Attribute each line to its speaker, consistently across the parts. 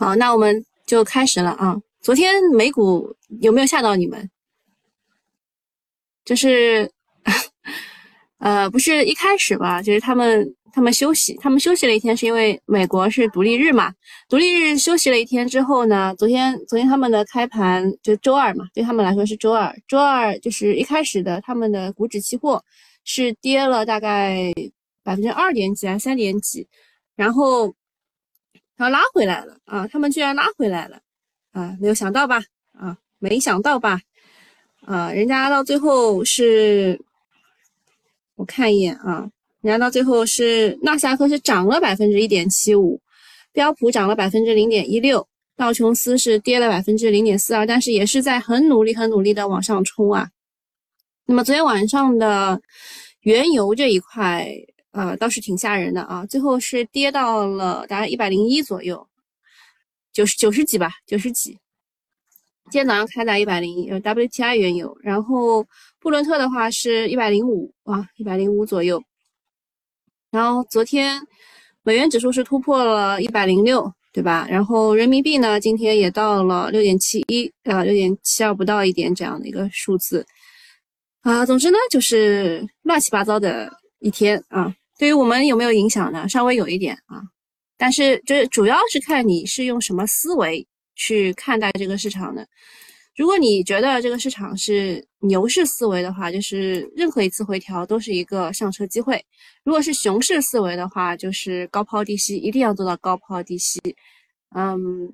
Speaker 1: 好，那我们就开始了啊。昨天美股有没有吓到你们？就是，呃，不是一开始吧？就是他们他们休息，他们休息了一天，是因为美国是独立日嘛？独立日休息了一天之后呢，昨天昨天他们的开盘就周二嘛，对他们来说是周二。周二就是一开始的他们的股指期货是跌了大概百分之二点几啊，三点几，然后他拉回来了啊，他们居然拉回来了啊，没有想到吧？啊，没想到吧？啊，人家到最后是，我看一眼啊，人家到最后是纳斯达克是涨了百分之一点七五，标普涨了百分之零点一六，道琼斯是跌了百分之零点四二，但是也是在很努力、很努力的往上冲啊。那么昨天晚上的原油这一块，呃，倒是挺吓人的啊，最后是跌到了大概一百零一左右，九十九十几吧，九十几。今天早上开在一百零一，呃，WTI 原油，然后布伦特的话是一百零五啊，一百零五左右。然后昨天美元指数是突破了一百零六，对吧？然后人民币呢，今天也到了六点七一，啊，六点七二不到一点这样的一个数字啊。总之呢，就是乱七八糟的一天啊。对于我们有没有影响呢？稍微有一点啊，但是就是主要是看你是用什么思维。去看待这个市场的，如果你觉得这个市场是牛市思维的话，就是任何一次回调都是一个上车机会；如果是熊市思维的话，就是高抛低吸，一定要做到高抛低吸。嗯，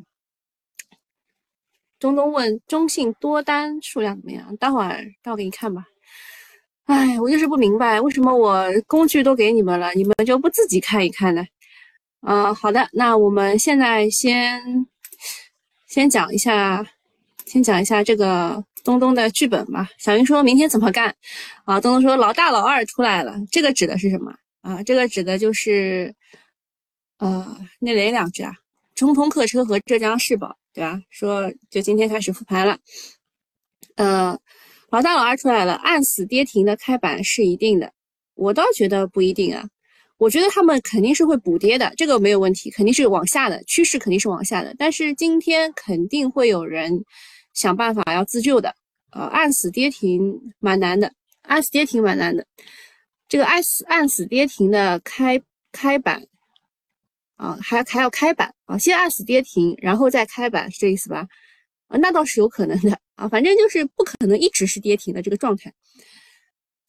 Speaker 1: 中东问中信多单数量怎么样？待会儿待会儿给你看吧。哎，我就是不明白，为什么我工具都给你们了，你们就不自己看一看呢？嗯，好的，那我们现在先。先讲一下，先讲一下这个东东的剧本吧。小云说明天怎么干？啊，东东说老大老二出来了，这个指的是什么啊？这个指的就是呃那哪两只啊？中通客车和浙江世宝，对吧？说就今天开始复盘了。呃，老大老二出来了，按死跌停的开板是一定的，我倒觉得不一定啊。我觉得他们肯定是会补跌的，这个没有问题，肯定是往下的趋势，肯定是往下的。但是今天肯定会有人想办法要自救的，呃，按死跌停蛮难的，按死跌停蛮难的。这个按死按死跌停的开开板啊，还还要开板啊，先按死跌停，然后再开板，是这意思吧？啊，那倒是有可能的啊，反正就是不可能一直是跌停的这个状态。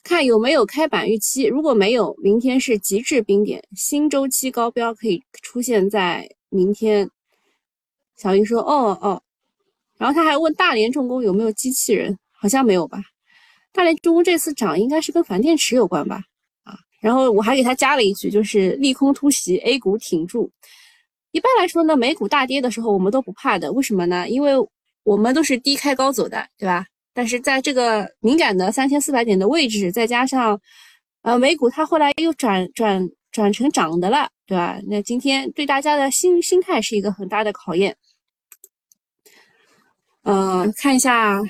Speaker 1: 看有没有开板预期，如果没有，明天是极致冰点，新周期高标可以出现在明天。小鱼说：“哦哦。”然后他还问大连重工有没有机器人，好像没有吧？大连重工这次涨应该是跟钒电池有关吧？啊，然后我还给他加了一句，就是利空突袭，A 股挺住。一般来说呢，美股大跌的时候我们都不怕的，为什么呢？因为我们都是低开高走的，对吧？但是在这个敏感的三千四百点的位置，再加上，呃，美股它后来又转转转成涨的了，对吧？那今天对大家的心心态是一个很大的考验。呃，看一下，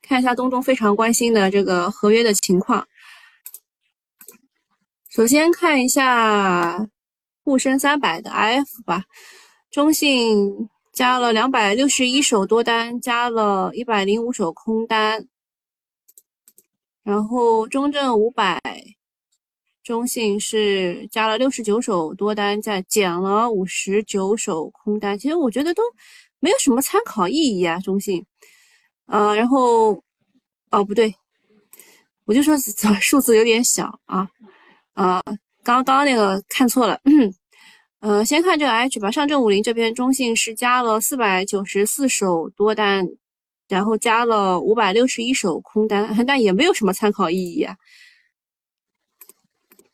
Speaker 1: 看一下东东非常关心的这个合约的情况。首先看一下沪深三百的 IF 吧，中信。加了两百六十一手多单，加了一百零五手空单，然后中证五百、中信是加了六十九手多单，再减了五十九手空单。其实我觉得都没有什么参考意义啊，中信。呃，然后哦不对，我就说 数字有点小啊啊，刚刚那个看错了。呃，先看这个 H 吧，上证五零这边中信是加了四百九十四手多单，然后加了五百六十一手空单，但也没有什么参考意义啊。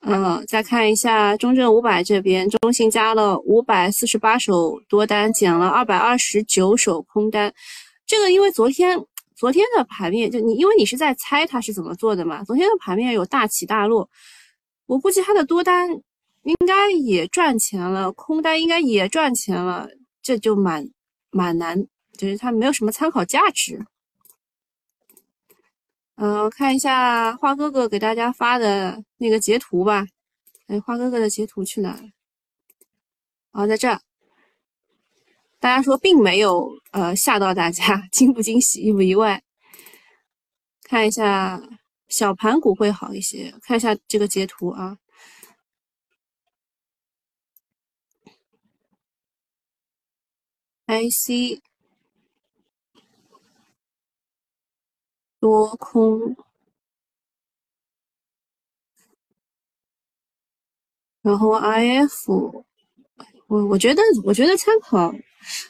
Speaker 1: 嗯，再看一下中证五百这边，中信加了五百四十八手多单，减了二百二十九手空单。这个因为昨天昨天的盘面，就你因为你是在猜它是怎么做的嘛，昨天的盘面有大起大落，我估计它的多单。应该也赚钱了，空单应该也赚钱了，这就蛮蛮难，就是它没有什么参考价值。嗯，看一下花哥哥给大家发的那个截图吧。哎，花哥哥的截图去哪了？哦，在这。大家说并没有呃吓到大家，惊不惊喜，意不意外？看一下小盘股会好一些，看一下这个截图啊。IC 多空，然后 IF，我我觉得我觉得参考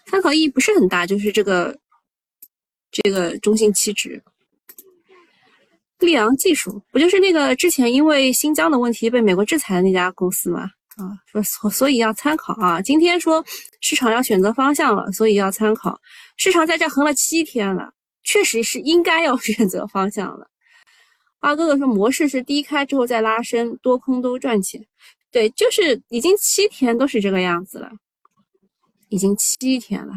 Speaker 1: 参考意义不是很大，就是这个这个中性期指，利昂技术不就是那个之前因为新疆的问题被美国制裁的那家公司吗？啊，所所以要参考啊。今天说市场要选择方向了，所以要参考。市场在这横了七天了，确实是应该要 选择方向了。二哥哥说模式是低开之后再拉升，多空都赚钱。对，就是已经七天都是这个样子了，已经七天了。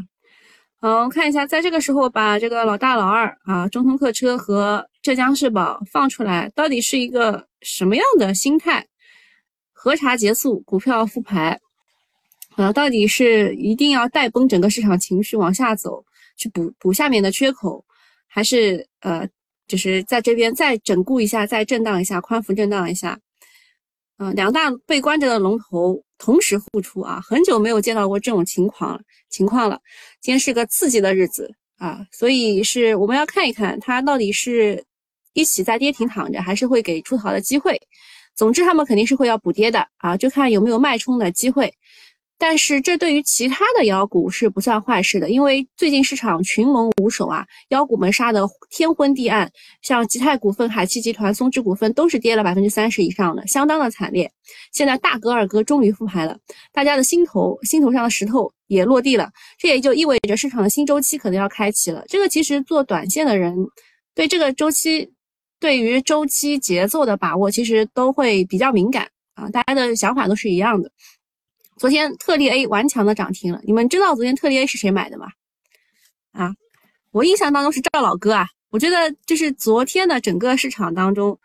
Speaker 1: 好，我们看一下，在这个时候把这个老大老二啊，中通客车和浙江世宝放出来，到底是一个什么样的心态？核查结束，股票复牌，啊，到底是一定要带崩整个市场情绪往下走，去补补下面的缺口，还是呃，就是在这边再整固一下，再震荡一下，宽幅震荡一下，嗯，两大被关着的龙头同时复出啊，很久没有见到过这种情况情况了。今天是个刺激的日子啊，所以是我们要看一看它到底是一起在跌停躺着，还是会给出逃的机会。总之，他们肯定是会要补跌的啊，就看有没有脉冲的机会。但是，这对于其他的妖股是不算坏事的，因为最近市场群龙无首啊，妖股们杀的天昏地暗，像吉泰股份、海汽集团、松芝股份都是跌了百分之三十以上的，相当的惨烈。现在大哥二哥终于复牌了，大家的心头心头上的石头也落地了，这也就意味着市场的新周期可能要开启了。这个其实做短线的人对这个周期。对于周期节奏的把握，其实都会比较敏感啊，大家的想法都是一样的。昨天特力 A 顽强的涨停了，你们知道昨天特力 A 是谁买的吗？啊，我印象当中是赵老哥啊。我觉得就是昨天的整个市场当中，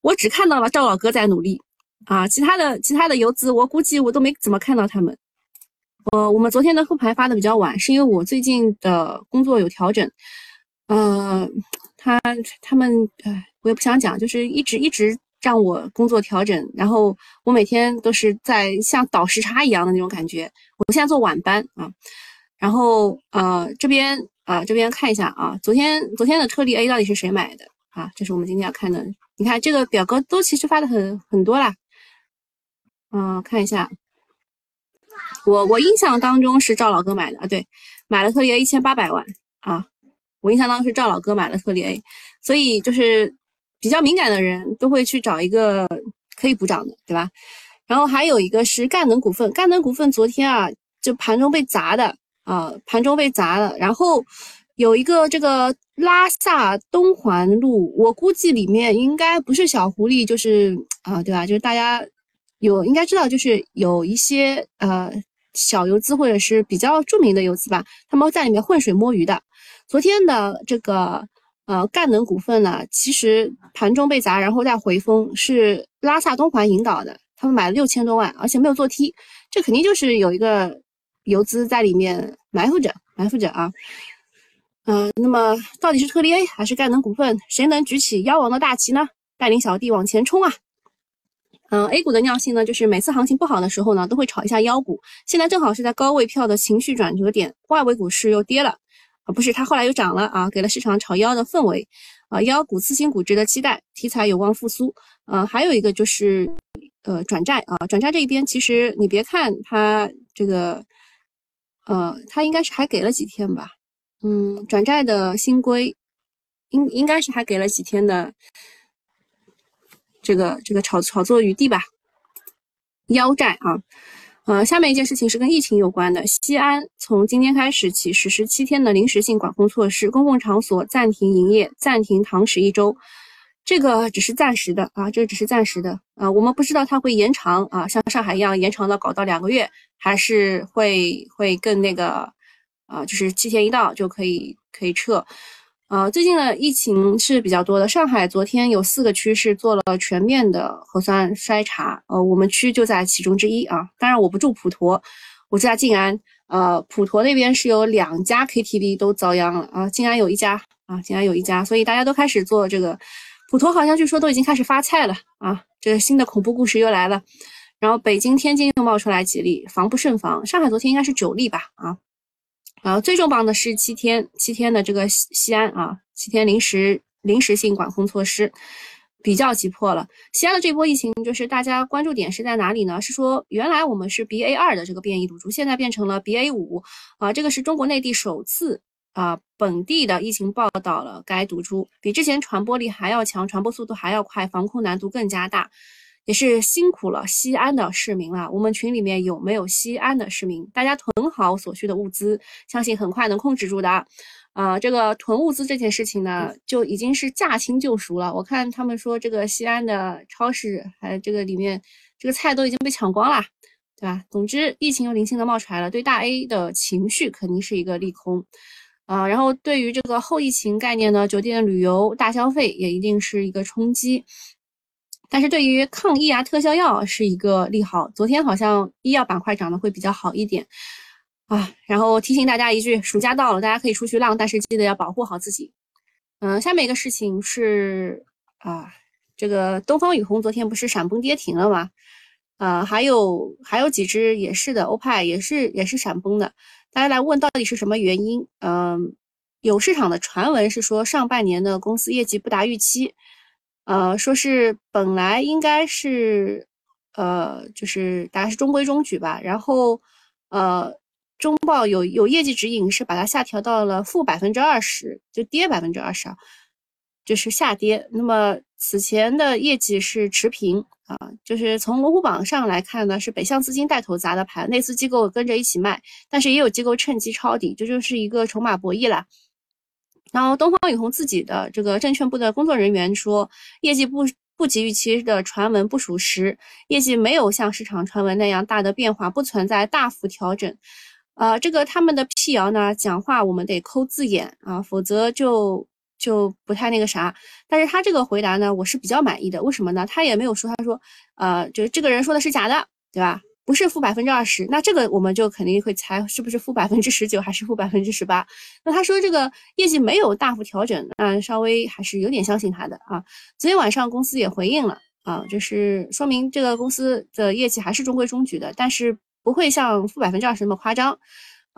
Speaker 1: 我只看到了赵老哥在努力啊，其他的其他的游资，我估计我都没怎么看到他们。呃，我们昨天的复盘发的比较晚，是因为我最近的工作有调整，呃。他他们，哎，我也不想讲，就是一直一直让我工作调整，然后我每天都是在像倒时差一样的那种感觉。我现在做晚班啊，然后呃这边啊这边看一下啊，昨天昨天的特例 A 到底是谁买的啊？这是我们今天要看的。你看这个表格都其实发的很很多啦，嗯，看一下，我我印象当中是赵老哥买的啊，对，买了特例 A 一千八百万啊。我印象当中是赵老哥买了特力 A，所以就是比较敏感的人都会去找一个可以补涨的，对吧？然后还有一个是赣能股份，赣能股份昨天啊就盘中被砸的啊，盘中被砸了。然后有一个这个拉萨东环路，我估计里面应该不是小狐狸，就是啊，对吧？就是大家有应该知道，就是有一些呃小游资或者是比较著名的游资吧，他们在里面浑水摸鱼的。昨天的这个呃赣能股份呢，其实盘中被砸，然后再回风，是拉萨东环引导的，他们买了六千多万，而且没有做 T，这肯定就是有一个游资在里面埋伏着，埋伏着啊。嗯，那么到底是特力 A 还是赣能股份，谁能举起妖王的大旗呢？带领小弟往前冲啊！嗯，A 股的尿性呢，就是每次行情不好的时候呢，都会炒一下妖股，现在正好是在高位票的情绪转折点，外围股市又跌了。不是，它后来又涨了啊，给了市场炒妖的氛围，啊，妖股次新股值得期待，题材有望复苏。呃，还有一个就是，呃，转债啊，转债这一边其实你别看它这个，呃，它应该是还给了几天吧，嗯，转债的新规应应该是还给了几天的这个这个炒炒作余地吧，妖债啊。呃，下面一件事情是跟疫情有关的。西安从今天开始起实施七天的临时性管控措施，公共场所暂停营业，暂停堂食一周。这个只是暂时的啊，这个只是暂时的啊。我们不知道它会延长啊，像上海一样延长到搞到两个月，还是会会更那个啊，就是七天一到就可以可以撤。呃，最近的疫情是比较多的。上海昨天有四个区是做了全面的核酸筛查，呃，我们区就在其中之一啊。当然我不住普陀，我住在静安，呃，普陀那边是有两家 KTV 都遭殃了啊，静安有一家啊，静安有一家，所以大家都开始做这个。普陀好像据说都已经开始发菜了啊，这个新的恐怖故事又来了。然后北京、天津又冒出来几例，防不胜防。上海昨天应该是九例吧？啊，然后最重磅的是七天，七天的这个西西安啊，七天临时临时性管控措施比较急迫了。西安的这波疫情，就是大家关注点是在哪里呢？是说原来我们是 BA 二的这个变异毒株，现在变成了 BA 五啊，这个是中国内地首次啊本地的疫情报道了该毒株，比之前传播力还要强，传播速度还要快，防控难度更加大。也是辛苦了西安的市民了。我们群里面有没有西安的市民？大家囤好所需的物资，相信很快能控制住的。啊，这个囤物资这件事情呢，就已经是驾轻就熟了。我看他们说，这个西安的超市还这个里面这个菜都已经被抢光了，对吧？总之，疫情又零星的冒出来了，对大 A 的情绪肯定是一个利空。啊，然后对于这个后疫情概念呢，酒店旅游大消费也一定是一个冲击。但是对于抗疫啊，特效药是一个利好。昨天好像医药板块涨得会比较好一点啊。然后提醒大家一句，暑假到了，大家可以出去浪，但是记得要保护好自己。嗯，下面一个事情是啊，这个东方雨虹昨天不是闪崩跌停了吗？啊，还有还有几只也是的，欧派也是也是闪崩的。大家来问到底是什么原因？嗯，有市场的传闻是说上半年的公司业绩不达预期。呃，说是本来应该是，呃，就是大概是中规中矩吧。然后，呃，中报有有业绩指引是把它下调到了负百分之二十，就跌百分之二十啊，就是下跌。那么此前的业绩是持平啊，就是从龙虎榜上来看呢，是北向资金带头砸的盘，内资机构跟着一起卖，但是也有机构趁机抄底，这就是一个筹码博弈了。然后东方雨虹自己的这个证券部的工作人员说，业绩不不及预期的传闻不属实，业绩没有像市场传闻那样大的变化，不存在大幅调整。呃，这个他们的辟谣呢，讲话我们得抠字眼啊，否则就就不太那个啥。但是他这个回答呢，我是比较满意的。为什么呢？他也没有说，他说，呃，就是这个人说的是假的，对吧？不是负百分之二十，那这个我们就肯定会猜是不是负百分之十九还是负百分之十八。那他说这个业绩没有大幅调整，那稍微还是有点相信他的啊。昨天晚上公司也回应了啊，就是说明这个公司的业绩还是中规中矩的，但是不会像负百分之二十那么夸张。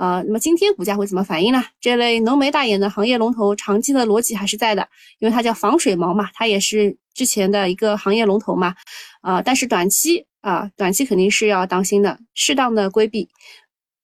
Speaker 1: 呃，那么今天股价会怎么反应呢？这类浓眉大眼的行业龙头，长期的逻辑还是在的，因为它叫防水毛嘛，它也是之前的一个行业龙头嘛。啊，但是短期。啊，短期肯定是要当心的，适当的规避，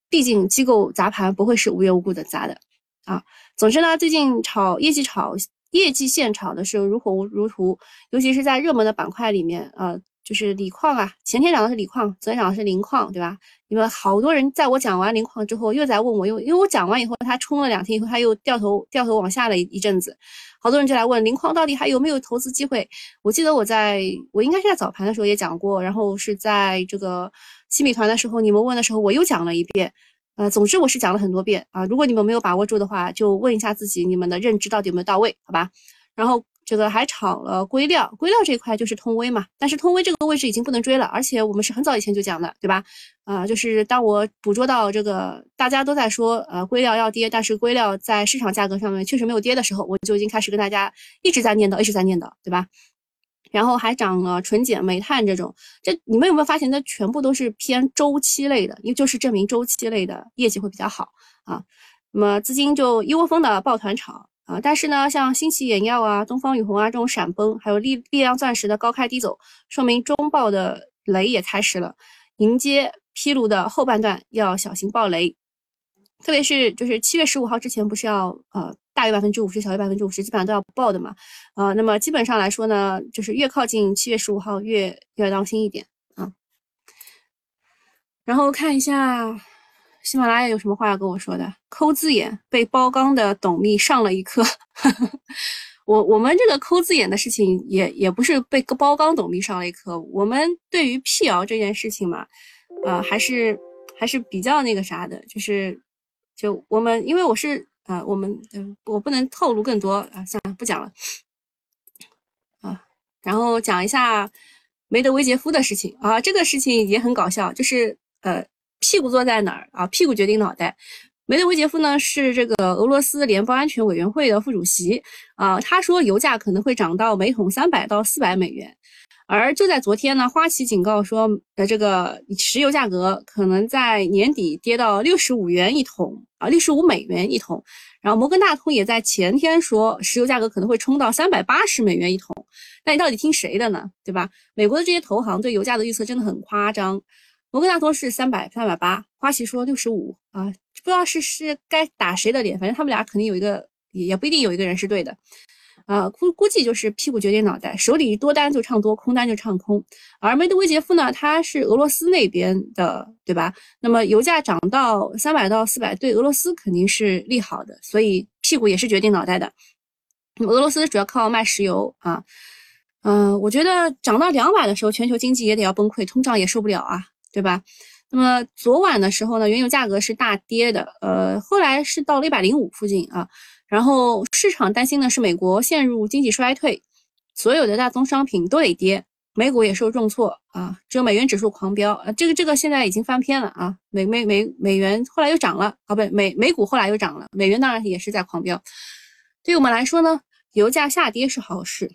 Speaker 1: 毕竟机构砸盘不会是无缘无故的砸的啊。总之呢，最近炒业绩炒业绩线炒的是如火如荼，尤其是在热门的板块里面，呃。就是锂矿啊，前天涨的是锂矿，昨天涨的是磷矿，对吧？你们好多人在我讲完磷矿之后，又在问我，因为因为我讲完以后，它冲了两天以后，它又掉头掉头往下了一一阵子，好多人就来问磷矿到底还有没有投资机会？我记得我在我应该是在早盘的时候也讲过，然后是在这个新米团的时候，你们问的时候我又讲了一遍，呃，总之我是讲了很多遍啊。如果你们没有把握住的话，就问一下自己，你们的认知到底有没有到位？好吧，然后。这个还炒了硅料，硅料这一块就是通威嘛，但是通威这个位置已经不能追了，而且我们是很早以前就讲的，对吧？啊，就是当我捕捉到这个大家都在说，呃，硅料要跌，但是硅料在市场价格上面确实没有跌的时候，我就已经开始跟大家一直在念叨，一直在念叨，对吧？然后还涨了纯碱、煤炭这种，这你们有没有发现，它全部都是偏周期类的，因为就是证明周期类的业绩会比较好啊。那么资金就一窝蜂的抱团炒。啊，但是呢，像新奇眼药啊、东方雨虹啊这种闪崩，还有力力量钻石的高开低走，说明中报的雷也开始了，迎接披露的后半段要小心爆雷，特别是就是七月十五号之前不是要呃大于百分之五十，小于百分之五十，基本上都要爆的嘛，啊，那么基本上来说呢，就是越靠近七月十五号越越要当心一点啊，然后看一下。喜马拉雅有什么话要跟我说的？抠字眼被包钢的董秘上了一课。我我们这个抠字眼的事情也也不是被包钢董秘上了一课。我们对于辟谣这件事情嘛，呃，还是还是比较那个啥的，就是就我们因为我是啊，我们我不能透露更多啊，算了，不讲了啊。然后讲一下梅德韦杰夫的事情啊，这个事情也很搞笑，就是呃。屁股坐在哪儿啊？屁股决定脑袋。梅德韦杰夫呢是这个俄罗斯联邦安全委员会的副主席啊，他说油价可能会涨到每桶三百到四百美元。而就在昨天呢，花旗警告说，呃，这个石油价格可能在年底跌到六十五元一桶啊，六十五美元一桶。然后摩根大通也在前天说，石油价格可能会冲到三百八十美元一桶。那你到底听谁的呢？对吧？美国的这些投行对油价的预测真的很夸张。摩根大通是三百三百八，花旗说六十五啊，不知道是是该打谁的脸，反正他们俩肯定有一个，也不一定有一个人是对的。啊，估估计就是屁股决定脑袋，手里多单就唱多，空单就唱空。而梅德韦杰夫呢，他是俄罗斯那边的，对吧？那么油价涨到三百到四百，对俄罗斯肯定是利好的，所以屁股也是决定脑袋的。那么俄罗斯主要靠卖石油啊，嗯，我觉得涨到两百的时候，全球经济也得要崩溃，通胀也受不了啊，对吧？那么昨晚的时候呢，原油价格是大跌的，呃，后来是到了一百零五附近啊。然后市场担心的是美国陷入经济衰退，所有的大宗商品都得跌，美股也受重挫啊，只有美元指数狂飙啊，这个这个现在已经翻篇了啊，美美美美元后来又涨了啊，不美美股后来又涨了，美元当然也是在狂飙。对于我们来说呢，油价下跌是好事，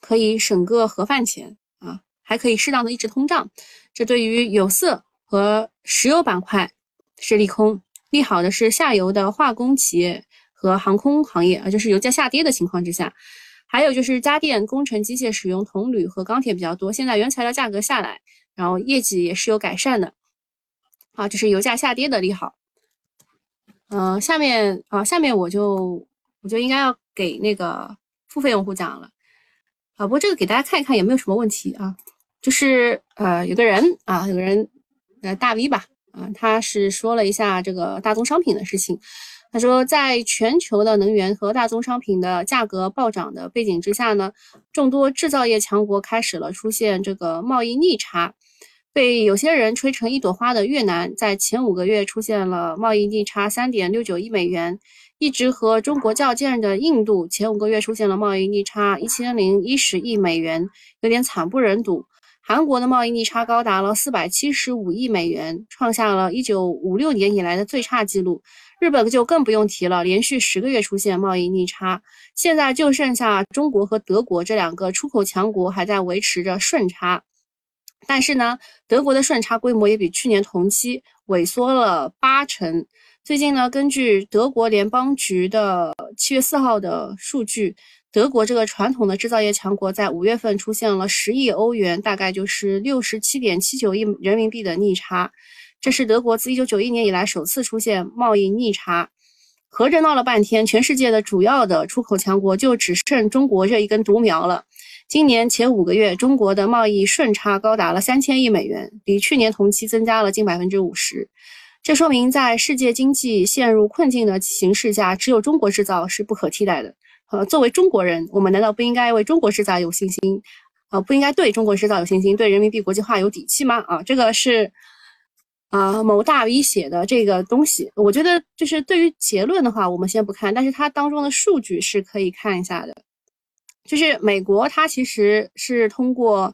Speaker 1: 可以省个盒饭钱，还可以适当的抑制通胀，这对于有色和石油板块是利空，利好的是下游的化工企业。和航空行业啊，就是油价下跌的情况之下，还有就是家电、工程机械使用铜铝和钢铁比较多。现在原材料价格下来，然后业绩也是有改善的，啊，这是油价下跌的利好。嗯，下面啊，下面我就我就应该要给那个付费用户讲了啊，不过这个给大家看一看也没有什么问题啊，就是呃，有个人啊，有个人呃大 V 吧，啊，他是说了一下这个大宗商品的事情。他说，在全球的能源和大宗商品的价格暴涨的背景之下呢，众多制造业强国开始了出现这个贸易逆差。被有些人吹成一朵花的越南，在前五个月出现了贸易逆差三点六九亿美元；一直和中国较劲的印度，前五个月出现了贸易逆差一千零一十亿美元，有点惨不忍睹。韩国的贸易逆差高达了四百七十五亿美元，创下了一九五六年以来的最差记录。日本就更不用提了，连续十个月出现贸易逆差，现在就剩下中国和德国这两个出口强国还在维持着顺差。但是呢，德国的顺差规模也比去年同期萎缩了八成。最近呢，根据德国联邦局的七月四号的数据，德国这个传统的制造业强国在五月份出现了十亿欧元，大概就是六十七点七九亿人民币的逆差。这是德国自1991年以来首次出现贸易逆差，合着闹了半天，全世界的主要的出口强国就只剩中国这一根独苗了。今年前五个月，中国的贸易顺差高达了三千亿美元，比去年同期增加了近百分之五十。这说明在世界经济陷入困境的形势下，只有中国制造是不可替代的。呃，作为中国人，我们难道不应该为中国制造有信心？啊，不应该对中国制造有信心，对人民币国际化有底气吗？啊，这个是。啊，某大 V 写的这个东西，我觉得就是对于结论的话，我们先不看，但是它当中的数据是可以看一下的。就是美国，它其实是通过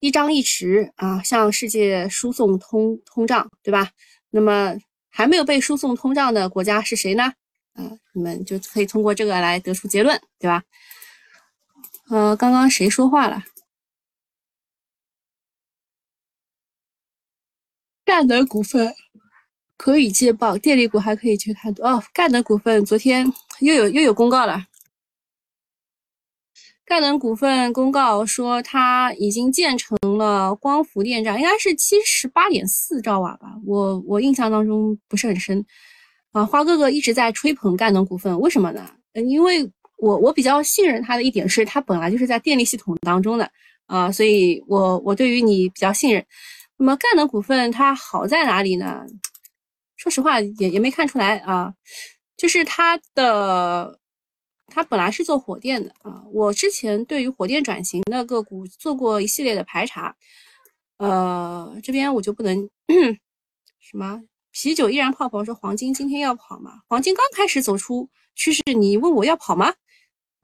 Speaker 1: 一张一弛啊，向世界输送通通胀，对吧？那么还没有被输送通胀的国家是谁呢？啊，你们就可以通过这个来得出结论，对吧？呃，刚刚谁说话了？赣能股份可以借报，电力股还可以去看多哦。赣能股份昨天又有又有公告了，赣能股份公告说它已经建成了光伏电站，应该是七十八点四兆瓦吧，我我印象当中不是很深啊。花哥哥一直在吹捧赣能股份，为什么呢？嗯，因为我我比较信任他的一点是，他本来就是在电力系统当中的啊，所以我我对于你比较信任。那么赣能股份它好在哪里呢？说实话也也没看出来啊，就是它的它本来是做火电的啊。我之前对于火电转型的个股做过一系列的排查，呃，这边我就不能 什么啤酒依然泡泡说黄金今天要跑吗？黄金刚开始走出趋势，你问我要跑吗？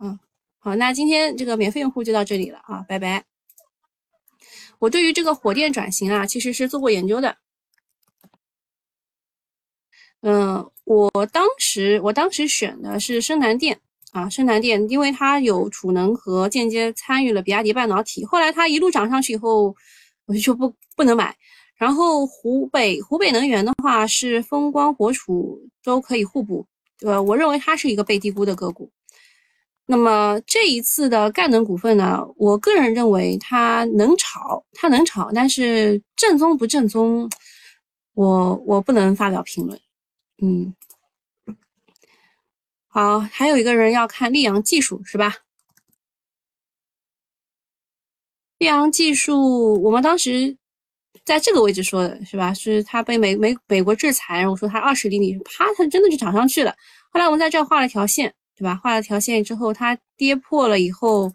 Speaker 1: 嗯，好，那今天这个免费用户就到这里了啊，拜拜。我对于这个火电转型啊，其实是做过研究的。嗯我当时我当时选的是深南电啊，深南电，因为它有储能和间接参与了比亚迪半导体。后来它一路涨上去以后，我就不不能买。然后湖北湖北能源的话是风光火储都可以互补，呃，我认为它是一个被低估的个股。那么这一次的赣能股份呢，我个人认为它能炒，它能炒，但是正宗不正宗，我我不能发表评论。嗯，好，还有一个人要看溧阳技术是吧？溧阳技术，我们当时在这个位置说的是吧？是它被美美美国制裁，然后说它二十厘米，啪，它真的就涨上去了。后来我们在这画了条线。对吧？画了条线之后，它跌破了以后，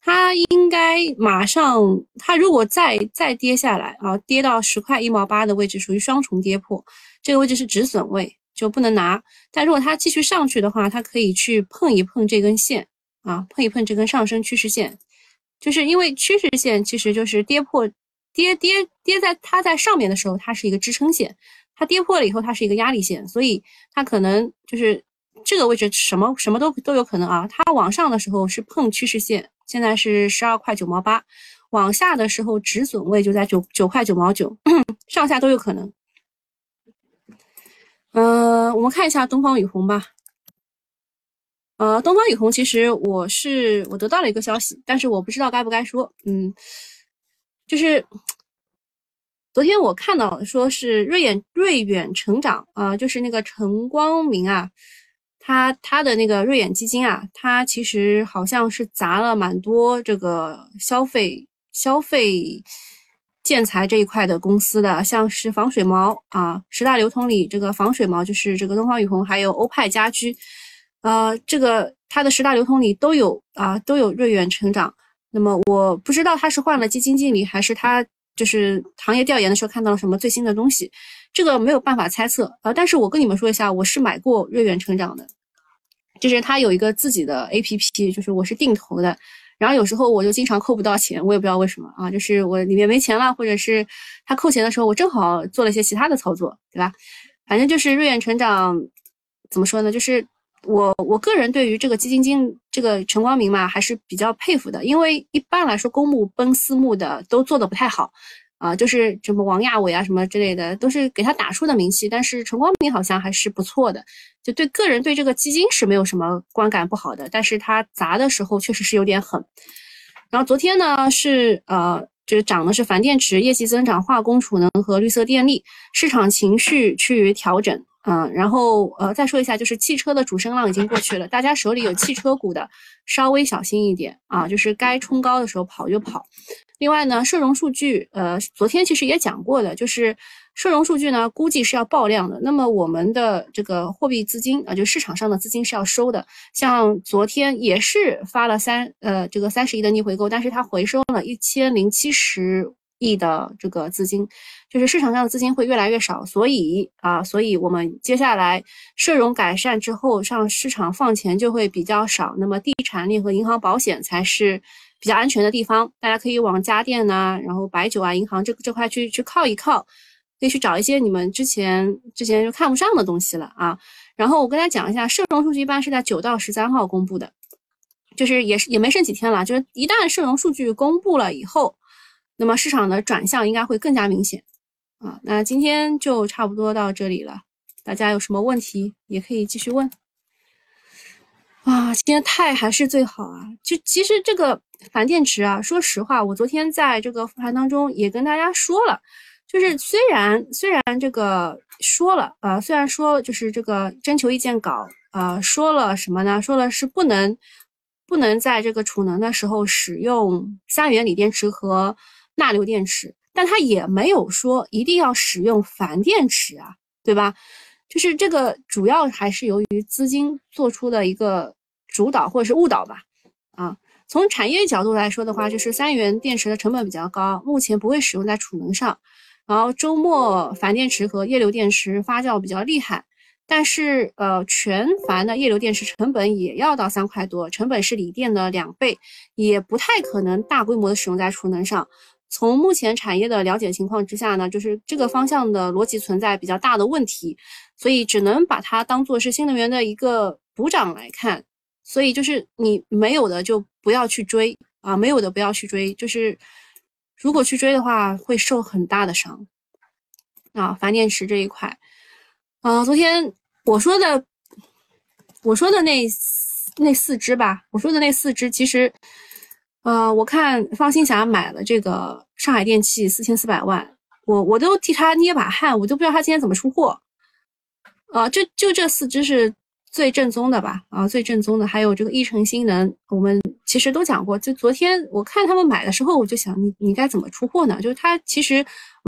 Speaker 1: 它应该马上，它如果再再跌下来啊，跌到十块一毛八的位置，属于双重跌破，这个位置是止损位，就不能拿。但如果它继续上去的话，它可以去碰一碰这根线啊，碰一碰这根上升趋势线，就是因为趋势线其实就是跌破，跌跌跌在它在上面的时候，它是一个支撑线，它跌破了以后，它是一个压力线，所以它可能就是。这个位置什么什么都都有可能啊，它往上的时候是碰趋势线，现在是十二块九毛八，往下的时候止损位就在九九块九毛九，上下都有可能。嗯，我们看一下东方雨虹吧。呃，东方雨虹其实我是我得到了一个消息，但是我不知道该不该说。嗯，就是昨天我看到说是瑞远瑞远成长啊，就是那个陈光明啊。他他的那个瑞远基金啊，他其实好像是砸了蛮多这个消费消费建材这一块的公司的，像是防水毛啊，十大流通里这个防水毛就是这个东方雨虹，还有欧派家居，呃，这个它的十大流通里都有啊，都有瑞远成长。那么我不知道他是换了基金经理，还是他就是行业调研的时候看到了什么最新的东西，这个没有办法猜测啊。但是我跟你们说一下，我是买过瑞远成长的。就是他有一个自己的 A P P，就是我是定投的，然后有时候我就经常扣不到钱，我也不知道为什么啊，就是我里面没钱了，或者是他扣钱的时候，我正好做了一些其他的操作，对吧？反正就是瑞远成长，怎么说呢？就是我我个人对于这个基金经这个陈光明嘛，还是比较佩服的，因为一般来说公募奔私募的都做的不太好。啊，就是什么王亚伟啊，什么之类的，都是给他打出的名气。但是陈光明好像还是不错的，就对个人对这个基金是没有什么观感不好的。但是他砸的时候确实是有点狠。然后昨天呢是呃，就是涨的是钒电池、业绩增长、化工储能和绿色电力，市场情绪趋于调整。嗯，然后呃再说一下，就是汽车的主升浪已经过去了，大家手里有汽车股的稍微小心一点啊，就是该冲高的时候跑就跑。另外呢，社融数据，呃，昨天其实也讲过的，就是社融数据呢，估计是要爆量的。那么我们的这个货币资金啊，就市场上的资金是要收的。像昨天也是发了三呃这个三十亿的逆回购，但是它回收了一千零七十亿的这个资金，就是市场上的资金会越来越少。所以啊，所以我们接下来社融改善之后，上市场放钱就会比较少。那么地产类和银行保险才是。比较安全的地方，大家可以往家电呐，然后白酒啊、银行这这块去去靠一靠，可以去找一些你们之前之前就看不上的东西了啊。然后我跟大家讲一下，社融数据一般是在九到十三号公布的，就是也是也没剩几天了，就是一旦社融数据公布了以后，那么市场的转向应该会更加明显啊。那今天就差不多到这里了，大家有什么问题也可以继续问。啊，今天钛还是最好啊！就其实这个钒电池啊，说实话，我昨天在这个复盘当中也跟大家说了，就是虽然虽然这个说了啊，虽然说就是这个征求意见稿啊，说了什么呢？说了是不能不能在这个储能的时候使用三元锂电池和钠硫电池，但它也没有说一定要使用钒电池啊，对吧？就是这个主要还是由于资金做出的一个。主导或者是误导吧，啊，从产业角度来说的话，就是三元电池的成本比较高，目前不会使用在储能上。然后周末钒电池和液流电池发酵比较厉害，但是呃，全钒的液流电池成本也要到三块多，成本是锂电的两倍，也不太可能大规模的使用在储能上。从目前产业的了解情况之下呢，就是这个方向的逻辑存在比较大的问题，所以只能把它当做是新能源的一个补涨来看。所以就是你没有的就不要去追啊，没有的不要去追，就是如果去追的话会受很大的伤啊。钒电池这一块，啊，昨天我说的我说的那那四只吧，我说的那四只其实。呃，我看方新霞买了这个上海电气四千四百万，我我都替他捏把汗，我都不知道他今天怎么出货。呃，就就这四只是最正宗的吧？啊，最正宗的，还有这个一成新能，我们其实都讲过。就昨天我看他们买的时候，我就想，你你该怎么出货呢？就是他其实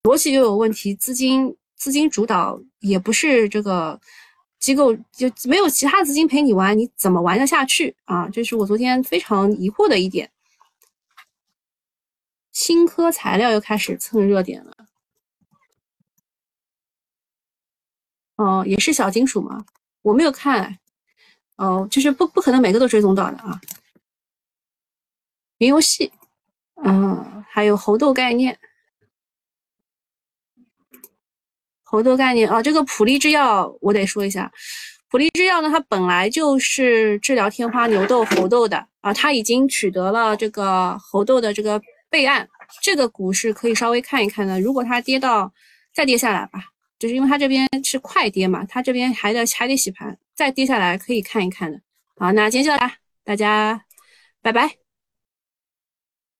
Speaker 1: 逻辑又有问题，资金资金主导也不是这个机构，就没有其他资金陪你玩，你怎么玩得下去啊？这是我昨天非常疑惑的一点。新科材料又开始蹭热点了，哦，也是小金属吗？我没有看，哦，就是不不可能每个都追踪到的啊。云游戏，嗯，还有猴痘概念，猴痘概念啊，这个普利制药我得说一下，普利制药呢，它本来就是治疗天花、牛痘、猴痘的啊，它已经取得了这个猴痘的这个。备案，这个股市可以稍微看一看的。如果它跌到再跌下来吧，就是因为它这边是快跌嘛，它这边还得还得洗盘，再跌下来可以看一看的。好，那今天就到这，大家拜拜。